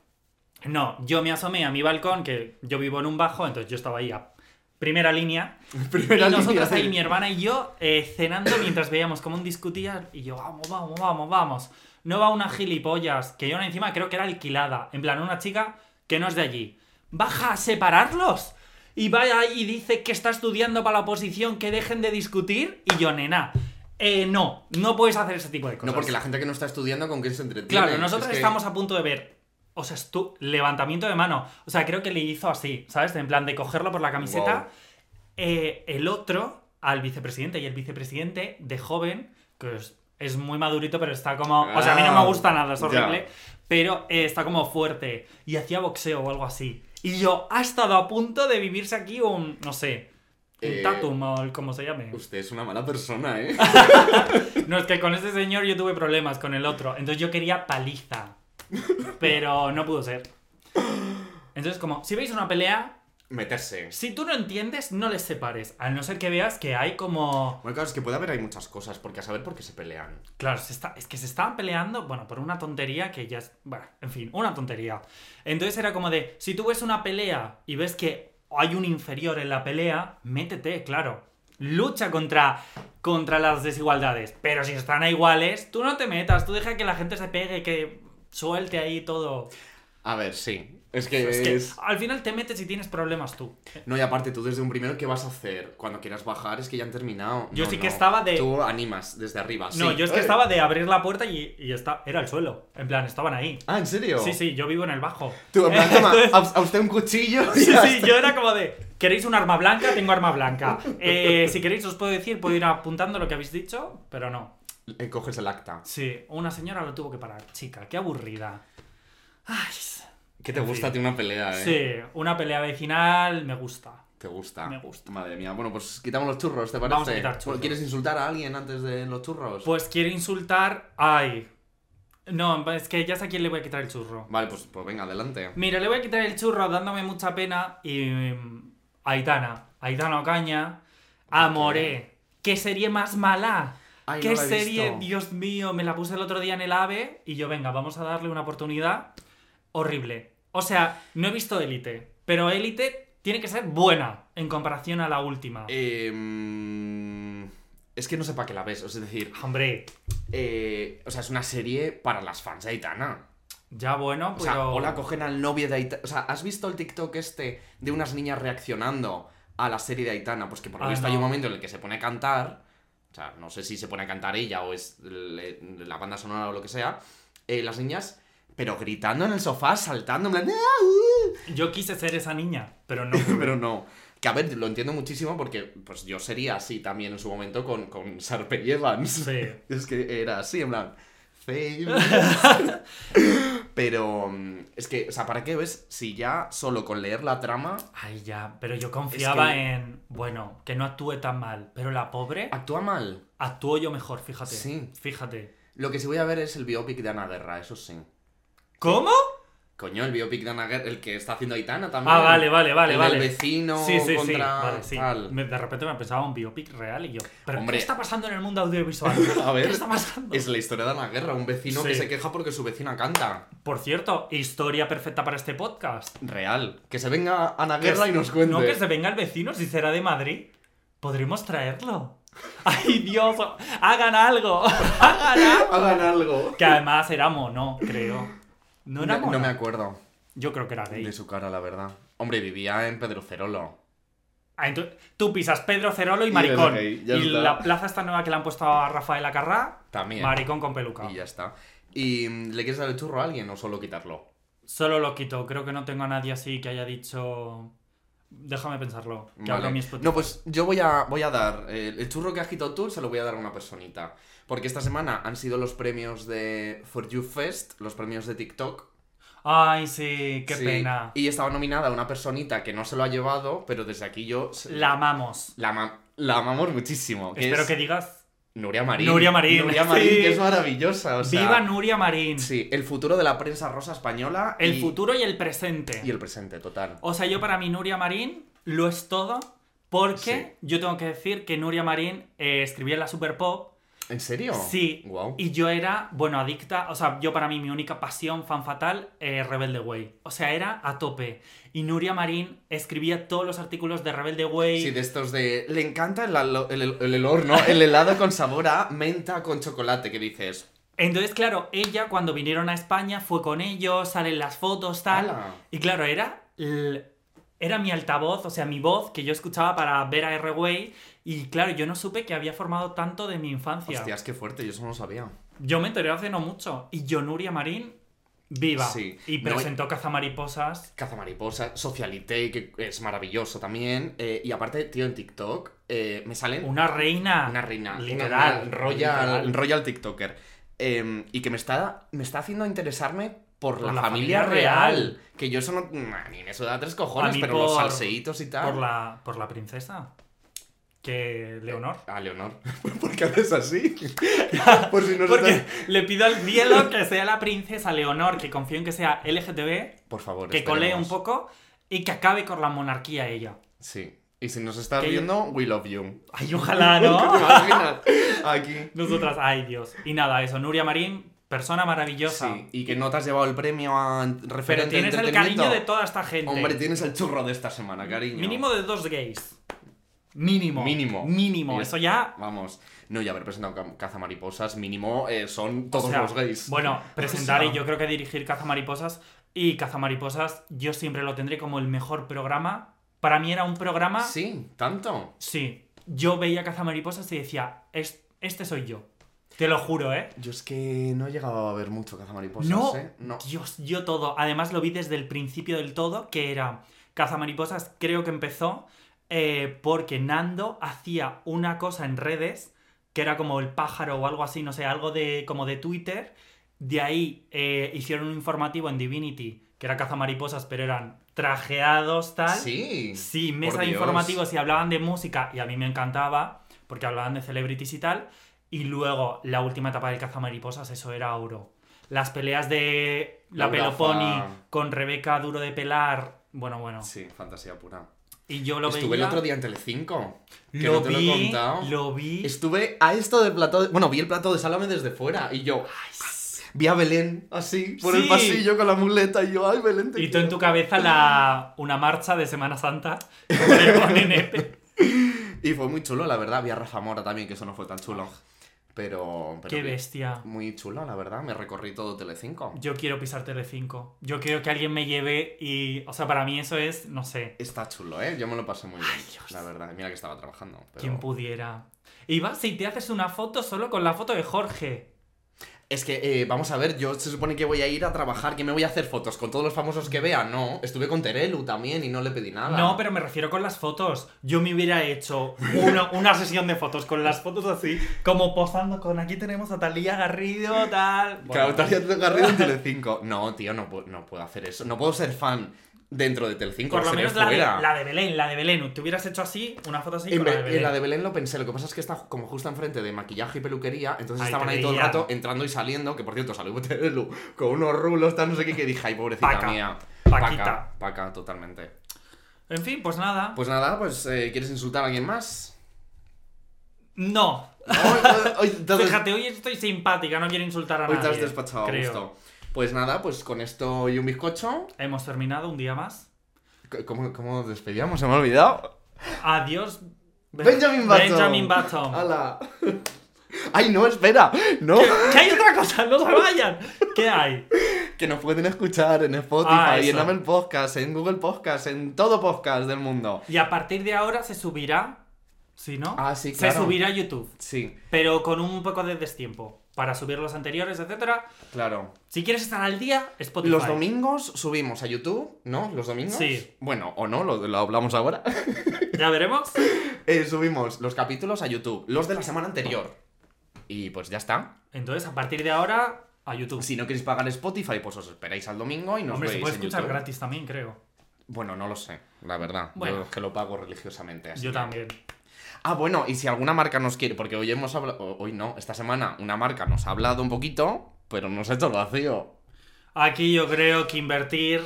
No, yo me asomé a mi balcón, que yo vivo en un bajo, entonces yo estaba ahí a primera línea. Primera y nosotros línea, ahí, sí. mi hermana y yo, eh, cenando mientras veíamos cómo discutían. Y yo, vamos, vamos, vamos, vamos. No va una gilipollas, que yo encima creo que era alquilada. En plan, una chica que no es de allí. Baja a separarlos. Y va ahí y dice que está estudiando para la oposición, que dejen de discutir. Y yo, nena, eh, no, no puedes hacer ese tipo de cosas. No, porque la gente que no está estudiando, ¿con quién se entretiene? Claro, nosotros Es que- estamos a punto de ver. O sea, estu- levantamiento de mano. O sea, creo que le hizo así, ¿sabes? En plan de cogerlo por la camiseta. Wow. Eh, el otro, al vicepresidente. Y el vicepresidente, de joven, que es, es muy madurito, pero está como. O sea, a mí no me Ah, gusta nada, es horrible. ya. Pero eh, está como fuerte. Y hacía boxeo o algo así. Y yo, ha estado a punto de vivirse aquí un. No sé. Un Eh, tatum o el- como se llame. Usted es una mala persona, ¿eh? No, es que con este señor yo tuve problemas con el otro. Entonces yo quería paliza. Pero no pudo ser. Entonces, como, si veis una pelea, Meterse. si tú no entiendes, no les separes. A no ser que veas que hay como. Bueno, claro, es que puede haber hay muchas cosas, porque a saber por qué se pelean. Claro, se está... es que se estaban peleando, bueno, por una tontería que ya es. Bueno, en fin, una tontería. Entonces era como de, si tú ves una pelea y ves que hay un inferior en la pelea, métete, claro. Lucha contra, contra las desigualdades. Pero si están a iguales, tú no te metas, tú deja que la gente se pegue, que suelte ahí todo. A ver, sí. Es que Es es... que al final te metes y tienes problemas tú. No, y aparte, tú desde un primero, ¿qué vas a hacer? Cuando quieras bajar, es que ya han terminado. Yo No, sí que no. estaba de- Tú animas desde arriba. No, sí. yo es que estaba de abrir la puerta y, y está, era el suelo. En plan, estaban ahí. Ah, ¿en serio? Sí, sí, yo vivo en el bajo. Tú, en plan, toma, a, usted un cuchillo. Sí, sí, está. yo era como de, ¿queréis un arma blanca? Tengo arma blanca. Eh, si queréis os puedo decir, puedo ir apuntando lo que habéis dicho, pero no. Eh, Coges el acta. Sí, una señora lo tuvo que parar. Chica, qué aburrida. Ay, ¿Qué te En gusta a ti una pelea, eh? sí, una pelea vecinal me gusta. ¿Te gusta? Me gusta. Madre mía. Bueno, pues quitamos los churros, ¿te parece? Vamos a quitar churros. ¿Quieres insultar a alguien antes de los churros? Pues quiere insultar. Ay. No, es que ya sé a quién le voy a quitar el churro. Vale, pues, pues venga, adelante. Mira, le voy a quitar el churro dándome mucha pena y. mm, Aitana. Aitana Ocaña. Amoré. ¿Qué serie más mala? Ay, ¿Qué no serie? Dios mío, me la puse el otro día en el AVE y yo, venga, vamos a darle una oportunidad. Horrible. O sea, no he visto Élite, pero Élite tiene que ser buena en comparación a la última. Eh, mm, es que no sé para qué la ves, es decir, Hombre, eh, o sea, es una serie para las fans de Aitana. ya bueno, O sea, pero. o la cogen al novio de Aitana. O sea, ¿has visto el TikTok este de unas niñas reaccionando a la serie de Aitana? Pues que por lo Ah, visto hay un momento en el que se pone a cantar. O sea, no sé si se pone a cantar ella o es le- la banda sonora o lo que sea. eh, las niñas, pero gritando en el sofá, saltando, en plan. "Ah, uh". Yo quise ser esa niña, pero no. Pero no. Que a ver, lo entiendo muchísimo porque pues yo sería así también en su momento con, con Sharpay Evans. Sí. Es que era así, en plan. Famous. Pero mm, es que, o sea, ¿para qué ves si ya solo con leer la trama Ay, ya, pero yo confiaba Es que- en. Bueno, que no actúe tan mal. Pero la pobre actúa mal? actuó yo mejor, fíjate. Sí. Fíjate. Lo que sí voy a ver es el biopic de Ana Guerra, eso sí. ¿Cómo? Coño, el biopic de Ana Guerra, el que está haciendo Aitana también. Ah, vale, vale, vale, El vale. del vecino sí, sí, sí. contra Vale, sí. Me- de repente me pensaba un biopic real y yo. ¿Pero Hombre. qué está pasando en el mundo audiovisual? A ver, ¿Qué está pasando? es la historia de Ana Guerra, un vecino que Sí. se queja porque su vecina canta. Por cierto, historia perfecta para este podcast. Real. Que se venga Ana Guerra y nos cuente. No, que se venga el vecino, si será de Madrid. Podremos traerlo. ¡Ay, Dios! ¡Hagan algo! ¡Hagan algo! Hagan algo. Que además era mono, creo. No era No, me acuerdo Yo creo que era gay. de su cara, la verdad. Hombre, vivía en Pedro Cerolo. Ah, entonces, tú pisas Pedro Cerolo y Y maricón. y la plaza esta nueva que le han puesto a Rafael Acarrá, También. maricón con peluca. Y ya está. ¿Y mm, le quieres dar el churro a alguien o solo quitarlo? Solo lo quito. Creo que no tengo a nadie así que haya dicho. Déjame pensarlo. Que Vale. mi. No, pues yo voy a, voy a dar. eh, el churro que has quitado tú se lo voy a dar a una personita. Porque esta semana han sido los premios de For You Fest, los premios de TikTok. Ay, sí, qué Sí, pena. Y estaba nominada una personita que no se lo ha llevado, pero desde aquí yo. La amamos. la, ama- la amamos muchísimo. que Espero es que digas. Nuria Marín. Nuria Marín, Nuria Marín, sí. que es maravillosa. O sea, ¡Viva Nuria Marín! Sí, el futuro de la prensa rosa española. El y- futuro y el presente. Y el presente, total. O sea, yo para mí Nuria Marín lo es todo porque Sí. yo tengo que decir que Nuria Marín eh, escribía en la Super Pop. ¿En serio? Sí. Wow. Y yo era, bueno, adicta. O sea, yo para mí mi única pasión, fan fatal, eh, Rebelde Way. O sea, era a tope. Y Nuria Marín escribía todos los artículos de Rebelde Way. Sí, de estos de. Le encanta el, el, el, el olor, ¿no? El helado con sabor a menta con chocolate, que dices. Entonces, claro, ella cuando vinieron a España fue con ellos, salen las fotos, tal. Y claro, era, era mi altavoz, o sea, mi voz que yo escuchaba para ver a R-Way. Y claro, yo no supe que había formado tanto de mi infancia. Hostias, qué fuerte, yo eso no lo sabía. Yo me enteré hace no mucho. Y yo, Nuria Marín, viva. Sí. Y No, presentó Cazamariposas. Cazamariposa, Socialité, que es maravilloso también. eh, y aparte, tío, en TikTok eh, me salen. Una reina. Una reina. Literal. una royal, literal. royal TikToker. Eh, y que me está, me está haciendo interesarme por, Por la, la familia, familia real. real. Que yo eso no. nah, Ni me da tres cojones, A mí pero los salseitos y tal. Por la, por la princesa. Que Leonor. A Leonor. ¿Por qué haces así? por si no Porque le pido al cielo que sea la princesa Leonor, que confío en que sea LGTB, Por favor, que colee un esperemos. poco y que acabe con la monarquía ella. Sí. Y si nos estás viendo, we love you. Ay, ojalá, ¿Te ¿no? imaginas? Aquí. Nosotras, ay Dios. Y nada, eso, Nuria Marín, persona maravillosa. Sí. Y que no te has llevado el premio a Pero referente tienes de el cariño de toda esta gente. Hombre, tienes el churro de esta semana, cariño. Mínimo de dos gays. Mínimo. Mínimo. Mínimo. Y Eso ya. Vamos. No, y haber presentado ca- Cazamariposas, mínimo eh, son todos o sea, los gays. Bueno, presentar O sea, y yo creo que dirigir Cazamariposas. Y Cazamariposas, yo siempre lo tendré como el mejor programa. Para mí era un programa. Sí, tanto. Sí. Yo veía Cazamariposas y decía, "Es- este soy yo. Te lo juro, ¿eh? Yo es que no he llegado a ver mucho Cazamariposas, No, ¿eh? No. Dios, yo todo. Además lo vi desde el principio del todo, que era Cazamariposas, creo que empezó eh, porque Nando hacía una cosa en redes, que era como el pájaro o algo así, no sé, algo de como de Twitter. De ahí eh, hicieron un informativo en Divinity, que era Cazamariposas, pero eran trajeados, tal. Sí. Sí, mesa de informativos y hablaban de música y a mí me encantaba porque hablaban de celebrities y tal. Y luego la última etapa del cazamariposas, eso era oro. las peleas de la Peloponi con Rebeca Duro de Pelar. Bueno, bueno. Sí, fantasía pura. Y yo lo Estuve veía. el otro día en Telecinco. Que Lo no te lo he vi, contado. lo vi. Estuve a esto del plato de... Bueno, vi el plato de Salame desde fuera y yo... Vi a Belén así, por el pasillo con la muleta y yo, ay, Belén, te Y tú en quiero". tu cabeza la, una marcha de Semana Santa con el. Y fue muy chulo, la verdad. Vi a Rafa Mora también, que eso no fue tan chulo. Pero... pero Qué bestia. Muy chulo, la verdad. Me recorrí todo Telecinco. Yo quiero pisar Telecinco. Yo quiero que alguien me lleve y... O sea, para mí eso es, no sé, Está chulo, ¿eh? Yo me lo pasé muy bien, la verdad. Mira que estaba trabajando. Pero... quién pudiera. Y vas y te haces una foto solo con la foto de Jorge. Es que, eh, vamos a ver, yo se supone que voy a ir a trabajar, que me voy a hacer fotos con todos los famosos que vea. No, estuve con Terelu también y no le pedí nada. No, pero me refiero con las fotos. Yo me hubiera hecho una, una sesión de fotos con las fotos así, como posando con aquí tenemos a Talía Garrido, tal. Claro, Talía Garrido en Telecinco. No, tío, no, no puedo hacer eso. No puedo ser fan dentro de Telecinco. por lo menos la de, la de Belén, la de Belén. Te hubieras hecho así, una foto así En, con la de Be- Belén. en la de Belén lo pensé, lo que pasa es que está como justo enfrente de maquillaje y peluquería, entonces Ay, estaban te ahí todo el rato entrando y saliendo, que por cierto salió Terelu con unos rulos, tal, no sé qué, que dije, ay, pobrecita Paca. mía. Paquita. Paca, paca, totalmente. En fin, pues nada. Pues nada, pues, eh, ¿quieres insultar a alguien más? No. Hoy, hoy- hoy te des- Fíjate, hoy estoy simpática, no quiero insultar a hoy te nadie. has despachado a creo. gusto. Pues nada, pues con esto y un bizcocho. Hemos terminado un día más. ¿Cómo, cómo despedíamos? Se me ha olvidado. Adiós. Ben- Benjamin Button. Benjamin Button. ¡Hala! ¡Ay, no, espera! ¡No! ¿Qué hay otra cosa? ¡No se vayan! ¿Qué hay? Que nos pueden escuchar en Spotify, Ah, en. Apple Podcast, en Google Podcast, en todo podcast del mundo. Y a partir de ahora se subirá. ¿Sí, no? Ah, sí, Se claro. subirá a YouTube. Sí, Pero con un poco de destiempo. Para subir los anteriores, etcétera. claro. Si quieres estar al día, Spotify. Los domingos subimos a YouTube, ¿no? ¿Los domingos? Sí. Bueno, o no, lo, lo hablamos ahora. ¿Ya veremos? Eh, subimos los capítulos a YouTube, los de la semana anterior. Y pues ya está. Entonces, a partir de ahora, a YouTube. Si no queréis pagar Spotify, pues os esperáis al domingo y nos Hombre, se veis puede en escuchar YouTube. gratis también, creo. Bueno, no lo sé, la verdad. Bueno. Yo es que lo pago religiosamente. así Yo que- también. Ah, bueno, y si alguna marca nos quiere, porque hoy hemos hablado, hoy no, esta semana una marca nos ha hablado un poquito, pero nos ha hecho el vacío. Aquí yo creo que invertir.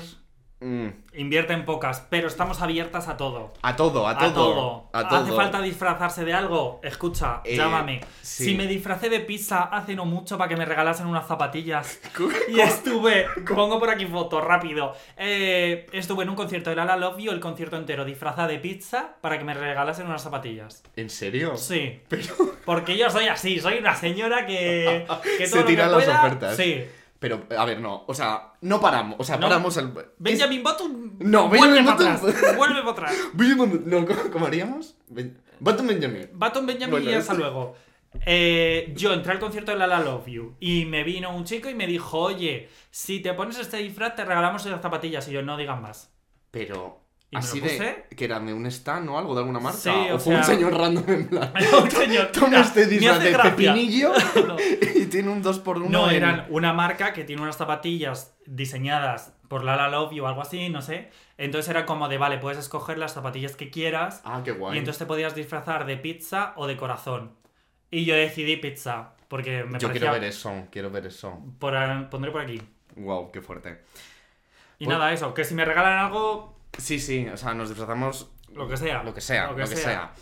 Mm, Invierte en pocas, pero estamos abiertas a todo. A todo, a A todo. todo. A todo. ¿Hace falta disfrazarse de algo? Escucha, Eh, llámame. sí. Si me disfracé de pizza hace no mucho para que me regalasen unas zapatillas. y estuve, pongo por aquí foto, rápido. Eh, estuve en un concierto de Lala Love You, el concierto entero disfrazada de pizza para que me regalasen unas zapatillas. ¿En serio? Sí. Porque yo soy así, soy una señora que. que Se todo lo tira que las pueda- ofertas. Sí. Pero, a ver, no, o sea, no paramos, o sea, No. paramos el... Benjamin Button. No, vuelve Benjamin para Button. atrás. Vuelve para atrás. Benjamin- No, ¿cómo, cómo haríamos? Ben- Button Benjamin. Baton Benjamin Bueno, y hasta luego. Eh, yo entré al concierto de La La Love You y me vino un chico y me dijo, oye, si te pones este disfraz te regalamos las zapatillas y yo no digan más. Pero, ¿Y me lo así puse? de... Que eran de un stand o algo, de alguna marca. Sí, o o fue un señor random en plan... un señor, Toma este disfraz de gracia. pepinillo No. y tiene un 2x1 No, en- eran una marca que tiene unas zapatillas diseñadas por La La Love o algo así, no sé. Entonces era como de, vale, puedes escoger las zapatillas que quieras Ah, qué guay. y entonces te podías disfrazar de pizza o de corazón. Y yo decidí pizza porque me Yo parecía... quiero ver eso, quiero ver eso. Por- pondré por aquí. Wow, qué fuerte. Y Pues- nada, eso, que si me regalan algo, Sí, sí, o sea, nos disfrazamos lo que sea. lo que sea, Lo que sea.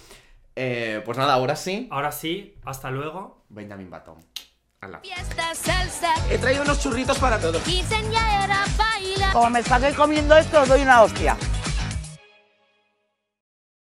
Eh, pues nada, ahora sí, Ahora sí, hasta luego. Benjamin Button. Ala. Fiesta salsa, He traído unos churritos para todos. quinceañera baila. Como me esté comiendo esto, os doy una hostia.